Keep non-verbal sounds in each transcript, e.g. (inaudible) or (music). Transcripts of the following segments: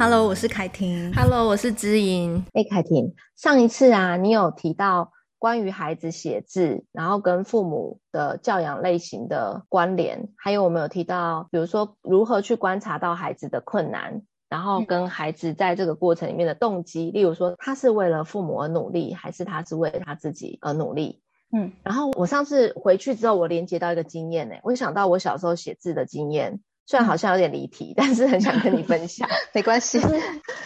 Hello，我是凯婷。Hello，我是知音。哎，凯婷，上一次啊，你有提到关于孩子写字，然后跟父母的教养类型的关联，还有我们有提到，比如说如何去观察到孩子的困难，然后跟孩子在这个过程里面的动机，嗯、例如说他是为了父母而努力，还是他是为了他自己而努力？嗯，然后我上次回去之后，我连接到一个经验呢，我想到我小时候写字的经验。虽然好像有点离题，(laughs) 但是很想跟你分享。(laughs) 没关系，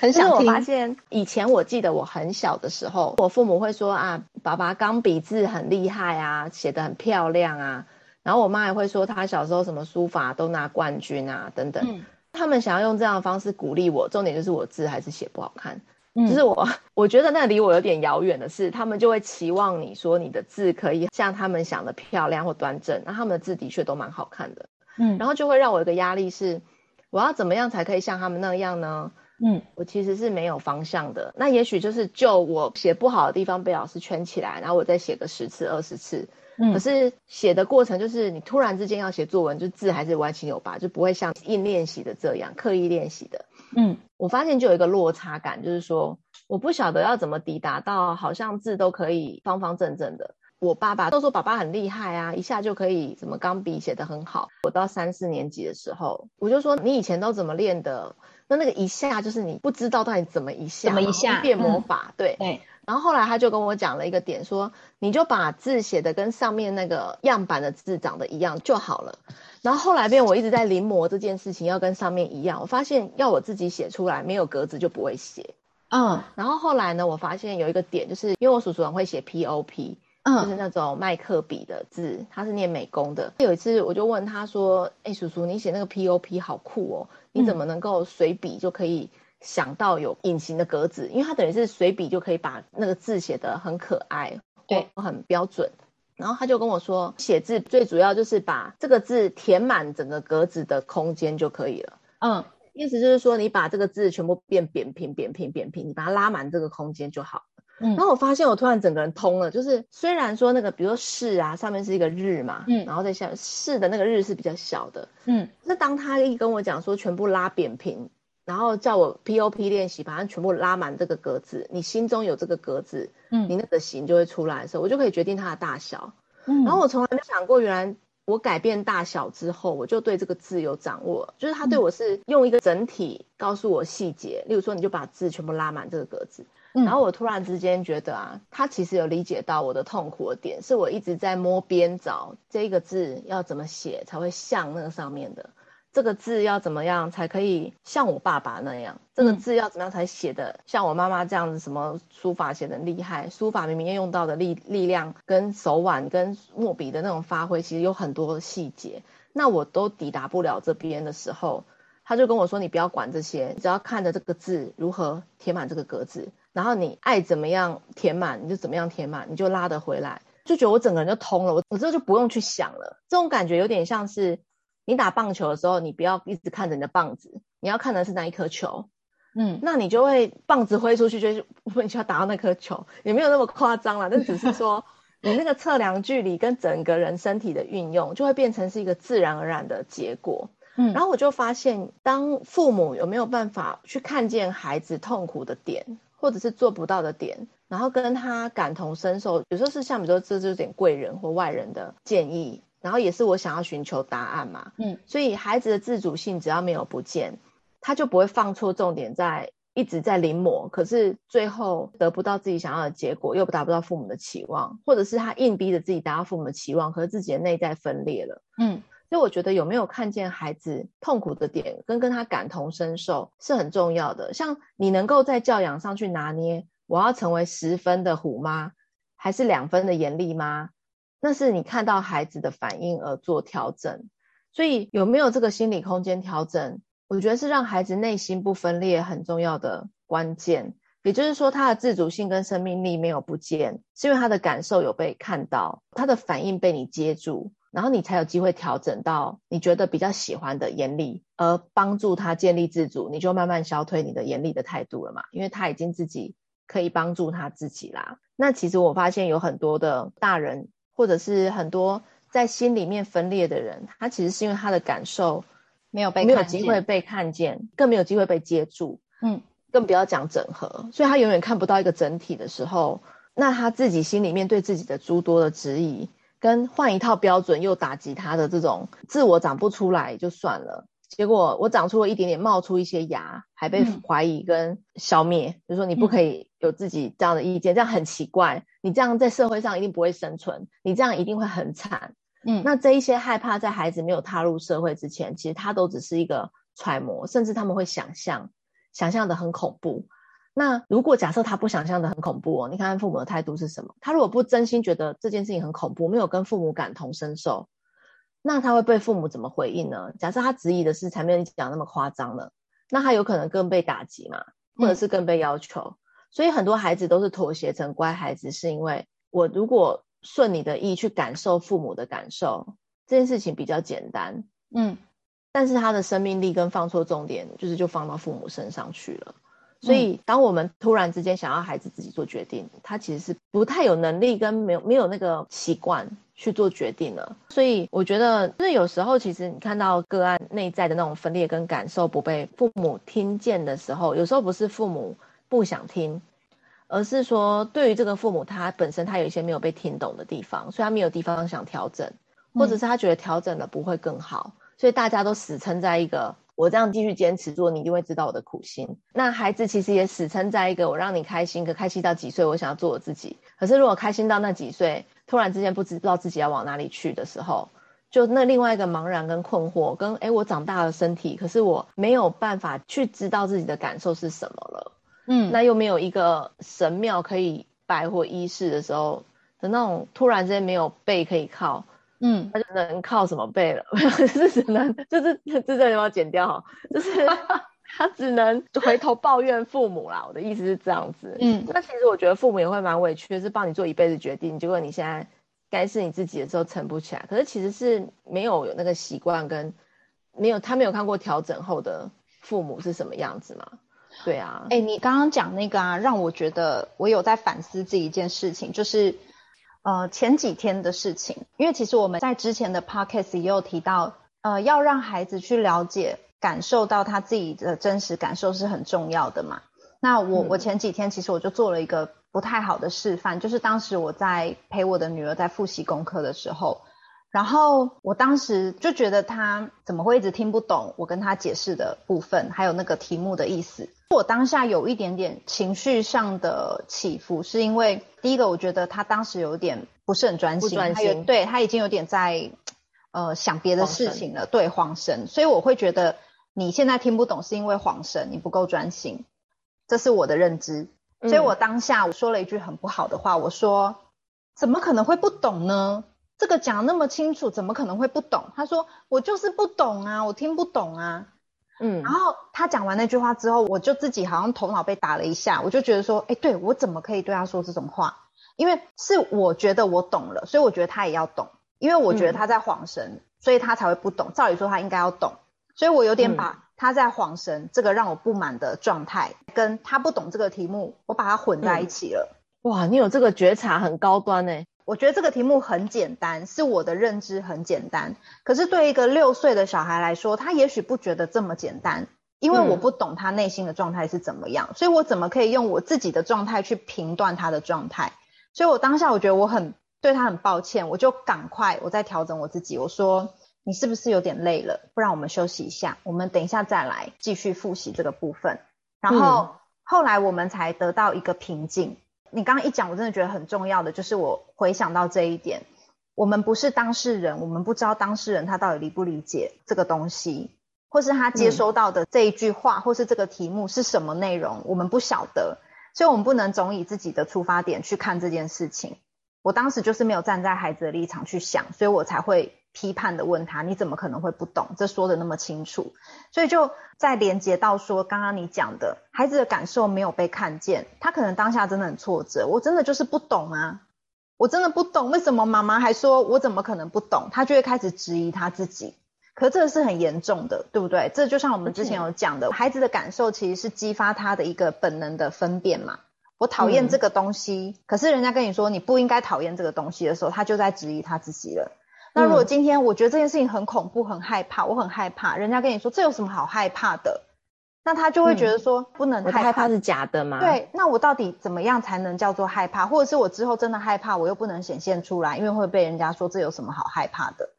很想听。我发现以前我记得我很小的时候，我父母会说啊，爸爸钢笔字很厉害啊，写得很漂亮啊。然后我妈也会说，她小时候什么书法都拿冠军啊，等等。嗯、他们想要用这样的方式鼓励我，重点就是我字还是写不好看。嗯，就是我，(laughs) 我觉得那离我有点遥远的是，他们就会期望你说你的字可以像他们想的漂亮或端正，那他们的字的确都蛮好看的。嗯，然后就会让我有一个压力是，我要怎么样才可以像他们那样呢？嗯，我其实是没有方向的。那也许就是就我写不好的地方被老师圈起来，然后我再写个十次、二十次。嗯，可是写的过程就是你突然之间要写作文，就字还是歪七扭八，就不会像硬练习的这样刻意练习的。嗯，我发现就有一个落差感，就是说我不晓得要怎么抵达到好像字都可以方方正正的。我爸爸都说爸爸很厉害啊，一下就可以什么钢笔写得很好。我到三四年级的时候，我就说你以前都怎么练的？那那个一下就是你不知道到底怎么一下，怎么一下变魔法？嗯、对对。然后后来他就跟我讲了一个点，说你就把字写的跟上面那个样板的字长得一样就好了。然后后来变我一直在临摹这件事情，要跟上面一样。我发现要我自己写出来没有格子就不会写。嗯。然后后来呢，我发现有一个点，就是因为我叔叔很会写 POP。嗯，就是那种麦克笔的字，他是念美工的。有一次我就问他说：“哎、欸，叔叔，你写那个 POP 好酷哦，你怎么能够随笔就可以想到有隐形的格子？因为他等于是随笔就可以把那个字写得很可爱，对，很标准。然后他就跟我说，写字最主要就是把这个字填满整个格子的空间就可以了。嗯，意思就是说，你把这个字全部变扁平、扁平、扁平，你把它拉满这个空间就好。”嗯，然后我发现我突然整个人通了，就是虽然说那个，比如说是啊，上面是一个日嘛，嗯，然后在下面士的那个日是比较小的，嗯，那当他一跟我讲说全部拉扁平，然后叫我 POP 练习，把它全部拉满这个格子，你心中有这个格子，嗯，你那个形就会出来的时候，我就可以决定它的大小，嗯，然后我从来没想过，原来我改变大小之后，我就对这个字有掌握，就是他对我是用一个整体告诉我细节，例如说你就把字全部拉满这个格子。然后我突然之间觉得啊，他其实有理解到我的痛苦的点，是我一直在摸边找这个字要怎么写才会像那个上面的，这个字要怎么样才可以像我爸爸那样，这个字要怎么样才写得像我妈妈这样子，什么书法写的厉害，书法明明要用到的力力量跟手腕跟墨笔的那种发挥，其实有很多细节，那我都抵达不了这边的时候，他就跟我说：“你不要管这些，只要看着这个字如何填满这个格子。”然后你爱怎么样填满，你就怎么样填满，你就拉得回来，就觉得我整个人就通了，我我之后就不用去想了。这种感觉有点像是你打棒球的时候，你不要一直看着你的棒子，你要看的是那一颗球，嗯，那你就会棒子挥出去，就是 (laughs) 你就要打到那颗球，也没有那么夸张啦，但只是说 (laughs) 你那个测量距离跟整个人身体的运用，就会变成是一个自然而然的结果。嗯，然后我就发现，当父母有没有办法去看见孩子痛苦的点，或者是做不到的点，然后跟他感同身受，有时候是像比如说这就是点贵人或外人的建议，然后也是我想要寻求答案嘛。嗯，所以孩子的自主性只要没有不见，他就不会放错重点，在一直在临摹，可是最后得不到自己想要的结果，又达不到父母的期望，或者是他硬逼着自己达到父母的期望，可是自己的内在分裂了。嗯。所以我觉得有没有看见孩子痛苦的点，跟跟他感同身受是很重要的。像你能够在教养上去拿捏，我要成为十分的虎妈，还是两分的严厉妈？那是你看到孩子的反应而做调整。所以有没有这个心理空间调整，我觉得是让孩子内心不分裂很重要的关键。也就是说，他的自主性跟生命力没有不见，是因为他的感受有被看到，他的反应被你接住。然后你才有机会调整到你觉得比较喜欢的严厉，而帮助他建立自主，你就慢慢消退你的严厉的态度了嘛，因为他已经自己可以帮助他自己啦。那其实我发现有很多的大人，或者是很多在心里面分裂的人，他其实是因为他的感受没有被没有机会被看见，更没有机会被接住。嗯，更不要讲整合，所以他永远看不到一个整体的时候，那他自己心里面对自己的诸多的质疑，跟换一套标准又打击他的这种自我长不出来就算了。结果我长出了一点点，冒出一些芽，还被怀疑跟消灭。嗯、就是说你不可以有自己这样的意见，嗯、这样很奇怪。你这样在社会上一定不会生存，你这样一定会很惨。嗯，那这一些害怕在孩子没有踏入社会之前，其实他都只是一个揣摩，甚至他们会想象，想象的很恐怖。那如果假设他不想象的很恐怖哦，你看看父母的态度是什么？他如果不真心觉得这件事情很恐怖，没有跟父母感同身受。那他会被父母怎么回应呢？假设他质疑的是才没有你讲那么夸张了，那他有可能更被打击嘛，或者是更被要求。嗯、所以很多孩子都是妥协成乖孩子，是因为我如果顺你的意去感受父母的感受，这件事情比较简单。嗯，但是他的生命力跟放错重点，就是就放到父母身上去了。所以当我们突然之间想要孩子自己做决定，他其实是不太有能力跟没有没有那个习惯。去做决定了，所以我觉得，就是有时候其实你看到个案内在的那种分裂跟感受不被父母听见的时候，有时候不是父母不想听，而是说对于这个父母他本身他有一些没有被听懂的地方，所以他没有地方想调整，或者是他觉得调整了不会更好，所以大家都死撑在一个我这样继续坚持做，你一定会知道我的苦心。那孩子其实也死撑在一个我让你开心，可开心到几岁，我想要做我自己。可是如果开心到那几岁，突然之间不知不知道自己要往哪里去的时候，就那另外一个茫然跟困惑，跟诶我长大了身体，可是我没有办法去知道自己的感受是什么了，嗯，那又没有一个神庙可以拜或仪式的时候的那种突然之间没有背可以靠，嗯，他就能靠什么背了？(laughs) 是只能就是这这要不要剪掉哈？就是。(laughs) 他只能回头抱怨父母啦，我的意思是这样子。嗯，那其实我觉得父母也会蛮委屈的，是帮你做一辈子决定，结果你现在该是你自己的时候撑不起来。可是其实是没有有那个习惯跟没有他没有看过调整后的父母是什么样子嘛？对啊。哎、欸，你刚刚讲那个啊，让我觉得我有在反思这一件事情，就是呃前几天的事情，因为其实我们在之前的 podcast 也有提到，呃，要让孩子去了解。感受到他自己的真实感受是很重要的嘛。那我我前几天其实我就做了一个不太好的示范，就是当时我在陪我的女儿在复习功课的时候，然后我当时就觉得他怎么会一直听不懂我跟他解释的部分，还有那个题目的意思。我当下有一点点情绪上的起伏，是因为第一个我觉得他当时有点不是很专心，不专心，对，他已经有点在呃想别的事情了，神对，慌神，所以我会觉得。你现在听不懂是因为恍神，你不够专心，这是我的认知。所以我当下我说了一句很不好的话，我说：“怎么可能会不懂呢？这个讲那么清楚，怎么可能会不懂？”他说：“我就是不懂啊，我听不懂啊。”嗯，然后他讲完那句话之后，我就自己好像头脑被打了一下，我就觉得说：“哎，对，我怎么可以对他说这种话？因为是我觉得我懂了，所以我觉得他也要懂，因为我觉得他在晃神，所以他才会不懂。照理说他应该要懂。”所以我有点把他在晃神这个让我不满的状态，跟他不懂这个题目，我把它混在一起了。嗯、哇，你有这个觉察很高端呢。我觉得这个题目很简单，是我的认知很简单。可是对一个六岁的小孩来说，他也许不觉得这么简单，因为我不懂他内心的状态是怎么样，嗯、所以我怎么可以用我自己的状态去评断他的状态？所以我当下我觉得我很对他很抱歉，我就赶快我在调整我自己，我说。你是不是有点累了？不然我们休息一下，我们等一下再来继续复习这个部分。然后、嗯、后来我们才得到一个平静。你刚刚一讲，我真的觉得很重要的就是我回想到这一点。我们不是当事人，我们不知道当事人他到底理不理解这个东西，或是他接收到的这一句话，或是这个题目是什么内容，我们不晓得，所以我们不能总以自己的出发点去看这件事情。我当时就是没有站在孩子的立场去想，所以我才会。批判的问他，你怎么可能会不懂？这说的那么清楚，所以就再连接到说，刚刚你讲的孩子的感受没有被看见，他可能当下真的很挫折。我真的就是不懂啊，我真的不懂，为什么妈妈还说我怎么可能不懂？他就会开始质疑他自己。可这是很严重的，对不对？这就像我们之前有讲的，孩子的感受其实是激发他的一个本能的分辨嘛。我讨厌这个东西，嗯、可是人家跟你说你不应该讨厌这个东西的时候，他就在质疑他自己了。那如果今天我觉得这件事情很恐怖、很害怕，我很害怕，人家跟你说这有什么好害怕的？那他就会觉得说不能害怕，害怕是假的吗？对，那我到底怎么样才能叫做害怕？或者是我之后真的害怕，我又不能显现出来，因为会被人家说这有什么好害怕的？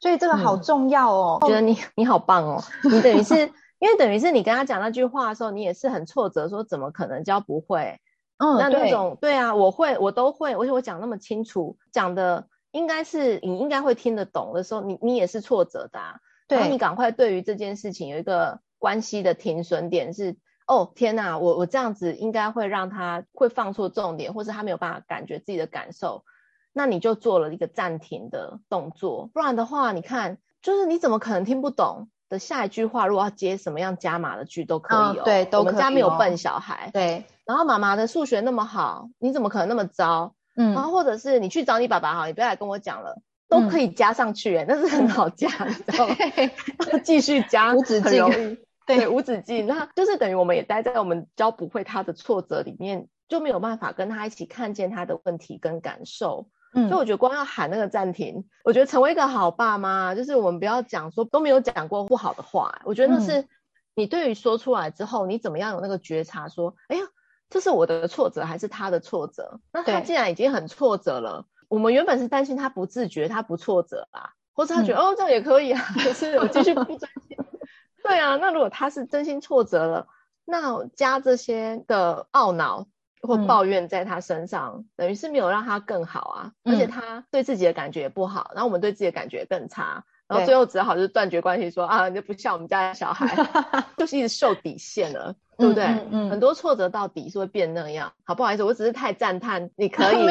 所以这个好重要哦。我觉得你你好棒哦，(laughs) 你等于是因为等于是你跟他讲那句话的时候，你也是很挫折，说怎么可能教不会？嗯，那那种对，对啊，我会，我都会，而且我讲那么清楚，讲的应该是你应该会听得懂的时候，你你也是挫折的啊。对，然后你赶快对于这件事情有一个。关系的停损点是哦，天哪，我我这样子应该会让他会放错重点，或是他没有办法感觉自己的感受，那你就做了一个暂停的动作，不然的话，你看，就是你怎么可能听不懂的下一句话？如果要接什么样加码的句都可以哦，嗯、对，都可以、哦。我们家没有笨小孩，对。然后妈妈的数学那么好，你怎么可能那么糟？嗯。然后或者是你去找你爸爸哈，你不要来跟我讲了，都可以加上去，哎、嗯，但是很好加，你知道吗？(laughs) 继续加，无止境。(laughs) 对，无止境，那就是等于我们也待在我们教不会他的挫折里面，就没有办法跟他一起看见他的问题跟感受。嗯，所以我觉得光要喊那个暂停，我觉得成为一个好爸妈，就是我们不要讲说都没有讲过不好的话。我觉得那是你对于说出来之后，你怎么样有那个觉察，说，哎呀，这是我的挫折还是他的挫折？那他既然已经很挫折了，我们原本是担心他不自觉，他不挫折啊，或者他觉得、嗯、哦这样也可以啊，可是我继续不专心。(laughs) 对啊，那如果他是真心挫折了，那加这些的懊恼或抱怨在他身上，嗯、等于是没有让他更好啊，嗯、而且他对自己的感觉也不好，然后我们对自己的感觉更差，然后最后只好就是断绝关系说，说啊，你就不像我们家的小孩，(laughs) 就是一直受底线了，对不对？嗯很多挫折到底是会变那样。好，不好意思，我只是太赞叹，你可以。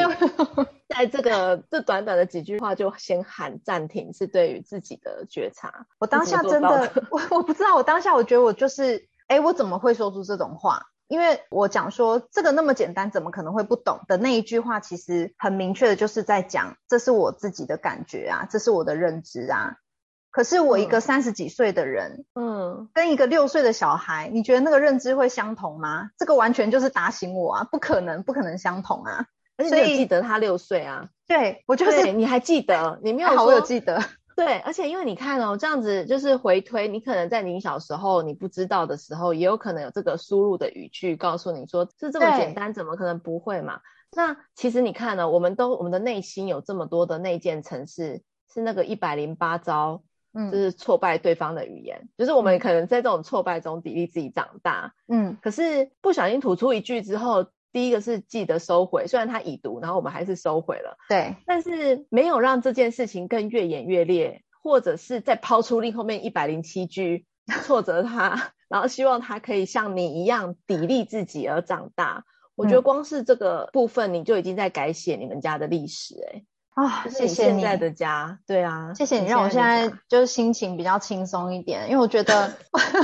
(laughs) 在这个这短短的几句话就先喊暂停，是对于自己的觉察。我当下真的，(laughs) 我我不知道，我当下我觉得我就是，哎，我怎么会说出这种话？因为我讲说这个那么简单，怎么可能会不懂的那一句话，其实很明确的就是在讲，这是我自己的感觉啊，这是我的认知啊。可是我一个三十几岁的人，嗯，跟一个六岁的小孩，你觉得那个认知会相同吗？这个完全就是打醒我啊，不可能，不可能相同啊。而且你记得他六岁啊？对，我就是你还记得？你没有好？我有记得。对，而且因为你看哦，这样子就是回推，你可能在你小时候你不知道的时候，也有可能有这个输入的语句告诉你说是这么简单，怎么可能不会嘛？那其实你看呢，我们都我们的内心有这么多的内建程式，是那个一百零八招，嗯，就是挫败对方的语言，嗯、就是我们可能在这种挫败中砥砺自己长大，嗯，可是不小心吐出一句之后。第一个是记得收回，虽然他已读，然后我们还是收回了。对，但是没有让这件事情更越演越烈，或者是再抛出另后面一百零七句挫折他，然后希望他可以像你一样砥砺自己而长大。我觉得光是这个部分，你就已经在改写你们家的历史、欸。哎啊，谢谢你现在的家，对啊，谢谢你让我现在就是心情比较轻松一点，因为我觉得，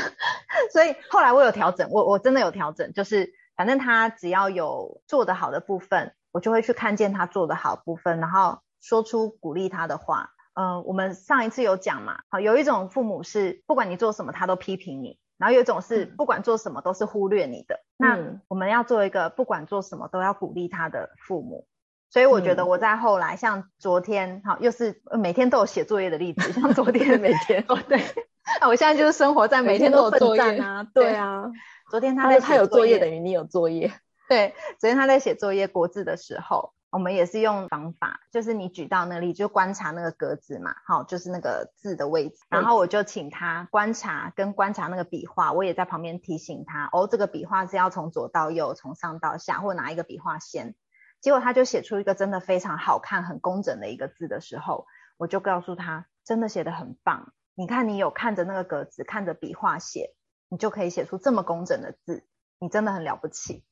(laughs) 所以后来我有调整，我我真的有调整，就是。反正他只要有做得好的部分，我就会去看见他做得好的部分，然后说出鼓励他的话。嗯、呃，我们上一次有讲嘛，好，有一种父母是不管你做什么他都批评你，然后有一种是不管做什么都是忽略你的。嗯、那我们要做一个不管做什么都要鼓励他的父母。所以我觉得我在后来，像昨天，好，又是每天都有写作业的例子，像昨天每天哦，对，啊我现在就是生活在每天都有作业啊，对啊。昨天他在他有作业，等于你有作业。(laughs) 对，昨天他在写作业国字的时候，我们也是用方法，就是你举到那里就观察那个格子嘛，好，就是那个字的位置。然后我就请他观察跟观察那个笔画，我也在旁边提醒他，哦，这个笔画是要从左到右，从上到下，或哪一个笔画先。结果他就写出一个真的非常好看、很工整的一个字的时候，我就告诉他，真的写得很棒。你看，你有看着那个格子，看着笔画写。你就可以写出这么工整的字，你真的很了不起。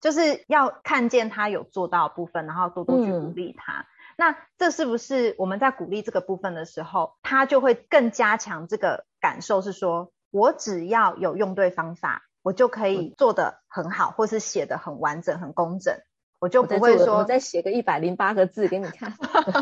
就是要看见他有做到的部分，然后多多去鼓励他。嗯、那这是不是我们在鼓励这个部分的时候，他就会更加强这个感受？是说我只要有用对方法，我就可以做得很好，或是写得很完整、很工整，我就不会说我再写个一百零八个字给你看。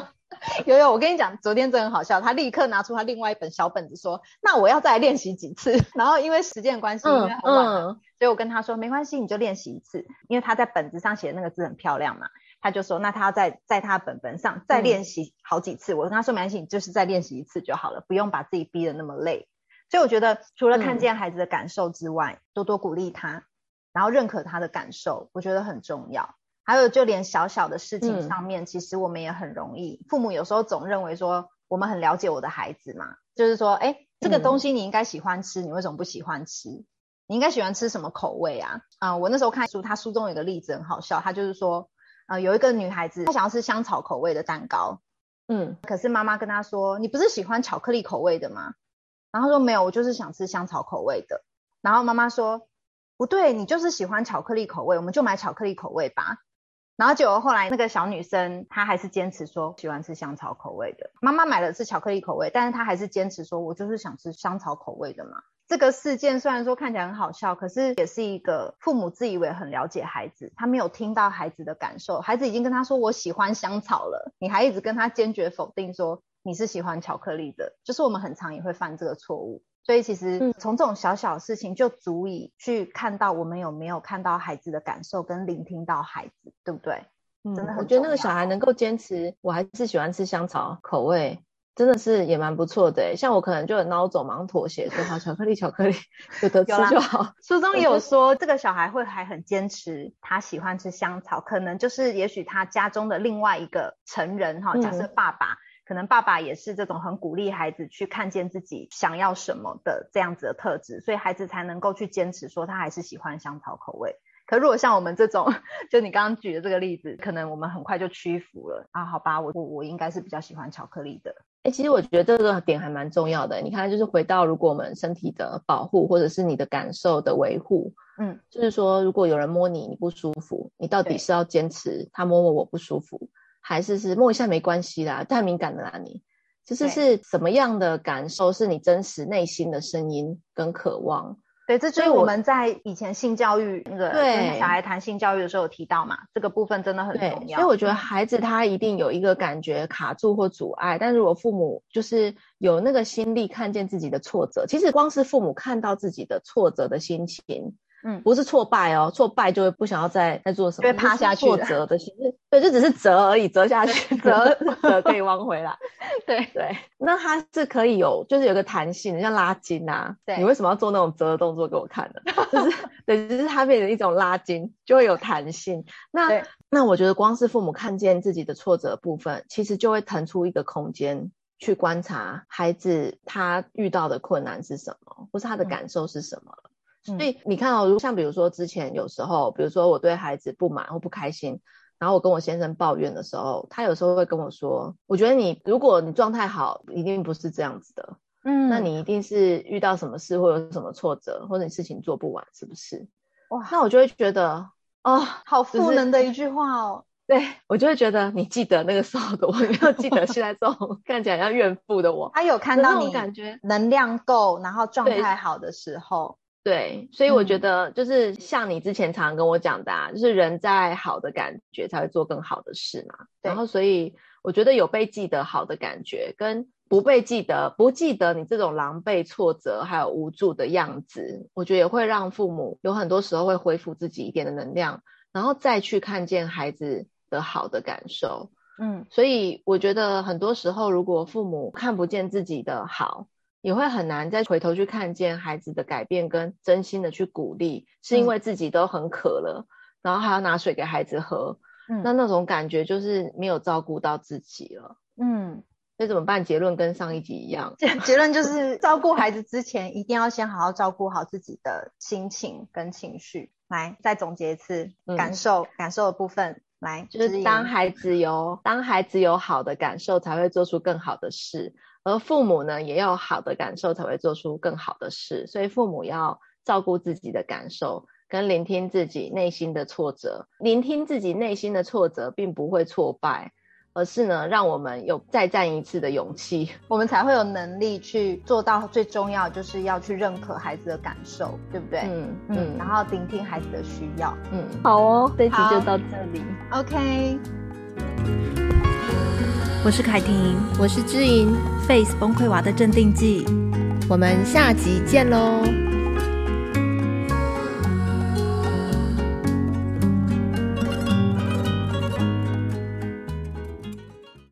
(laughs) 有有，我跟你讲，昨天真的很好笑。他立刻拿出他另外一本小本子，说：“那我要再来练习几次。(laughs) ”然后因为时间关系，因为很晚，嗯嗯、所以我跟他说：“没关系，你就练习一次。”因为他在本子上写的那个字很漂亮嘛，他就说：“那他要在在他本本上再练习好几次。嗯”我跟他说：“没关系，你就是再练习一次就好了，不用把自己逼得那么累。”所以我觉得除了看见孩子的感受之外，嗯、多多鼓励他，然后认可他的感受，我觉得很重要。还有就连小小的事情上面，嗯、其实我们也很容易。父母有时候总认为说我们很了解我的孩子嘛，就是说，哎，这个东西你应该喜欢吃，嗯、你为什么不喜欢吃？你应该喜欢吃什么口味啊？啊、呃，我那时候看书，他书中有个例子很好笑，他就是说，呃，有一个女孩子她想要吃香草口味的蛋糕，嗯，可是妈妈跟她说，你不是喜欢巧克力口味的吗？然后说没有，我就是想吃香草口味的。然后妈妈说，不对，你就是喜欢巧克力口味，我们就买巧克力口味吧。然后结果后来那个小女生她还是坚持说喜欢吃香草口味的。妈妈买的是巧克力口味，但是她还是坚持说，我就是想吃香草口味的嘛。这个事件虽然说看起来很好笑，可是也是一个父母自以为很了解孩子，他没有听到孩子的感受。孩子已经跟他说我喜欢香草了，你还一直跟他坚决否定说你是喜欢巧克力的，就是我们很常也会犯这个错误。所以其实从这种小小的事情就足以去看到我们有没有看到孩子的感受跟聆听到孩子，对不对？嗯，真的很，我觉得那个小孩能够坚持，我还是喜欢吃香草口味，真的是也蛮不错的。像我可能就很孬种，忙妥协说好巧克力，巧克力有得吃就好。书中也有说，这个小孩会还很坚持，他喜欢吃香草，可能就是也许他家中的另外一个成人哈，假设爸爸。嗯可能爸爸也是这种很鼓励孩子去看见自己想要什么的这样子的特质，所以孩子才能够去坚持说他还是喜欢香草口味。可如果像我们这种，(laughs) 就你刚刚举的这个例子，可能我们很快就屈服了啊。好吧，我我我应该是比较喜欢巧克力的。哎、欸，其实我觉得这个点还蛮重要的。你看，就是回到如果我们身体的保护，或者是你的感受的维护，嗯，就是说如果有人摸你，你不舒服，你到底是要坚持他摸摸我不舒服？还是是摸一下没关系啦，太敏感了啦你，就是是什么样的感受是你真实内心的声音跟渴望？对，这就是我们在以前性教育那个跟小孩谈性教育的时候有提到嘛，这个部分真的很重要。所以我觉得孩子他一定有一个感觉卡住或阻碍，但如果父母就是有那个心力看见自己的挫折，其实光是父母看到自己的挫折的心情。嗯，不是挫败哦，挫败就会不想要再再做什么，会趴下去。挫折的心，对，就只是折而已，折下去，(laughs) 折折可以弯回来。对对，那它是可以有，就是有个弹性，像拉筋啊。对，你为什么要做那种折的动作给我看呢？就是对，就是它变成一种拉筋，就会有弹性。那那我觉得光是父母看见自己的挫折的部分，其实就会腾出一个空间去观察孩子他遇到的困难是什么，或是他的感受是什么。嗯所以你看哦，如像比如说之前有时候，比如说我对孩子不满或不开心，然后我跟我先生抱怨的时候，他有时候会跟我说：“我觉得你如果你状态好，一定不是这样子的，嗯，那你一定是遇到什么事或有什么挫折，或者你事情做不完，是不是？”哇，那我就会觉得哦，好赋能的一句话哦。(laughs) 对，我就会觉得你记得那个时候的我，没有记得现在这种 (laughs) 看起来像怨妇的我。他有看到你感觉能量够，然后状态好的时候。对，所以我觉得就是像你之前常常跟我讲的，啊，嗯、就是人在好的感觉才会做更好的事嘛。然后，所以我觉得有被记得好的感觉，跟不被记得、不记得你这种狼狈、挫折还有无助的样子，我觉得也会让父母有很多时候会恢复自己一点的能量，然后再去看见孩子的好的感受。嗯，所以我觉得很多时候，如果父母看不见自己的好，也会很难再回头去看见孩子的改变，跟真心的去鼓励，是因为自己都很渴了，嗯、然后还要拿水给孩子喝，嗯，那那种感觉就是没有照顾到自己了，嗯，那怎么办？结论跟上一集一样，结结论就是照顾孩子之前，一定要先好好照顾好自己的心情跟情绪。来，再总结一次，嗯、感受感受的部分，来，就是当孩子有当孩子有好的感受，才会做出更好的事。而父母呢，也要有好的感受，才会做出更好的事。所以父母要照顾自己的感受，跟聆听自己内心的挫折。聆听自己内心的挫折，并不会挫败，而是呢，让我们有再战一次的勇气，(laughs) 我们才会有能力去做到最重要，就是要去认可孩子的感受，对不对？嗯嗯，嗯，然后聆听孩子的需要。嗯，好哦，这期就到这里。OK。我是凯婷，我是知莹，Face 崩溃娃的镇定剂，我们下集见喽。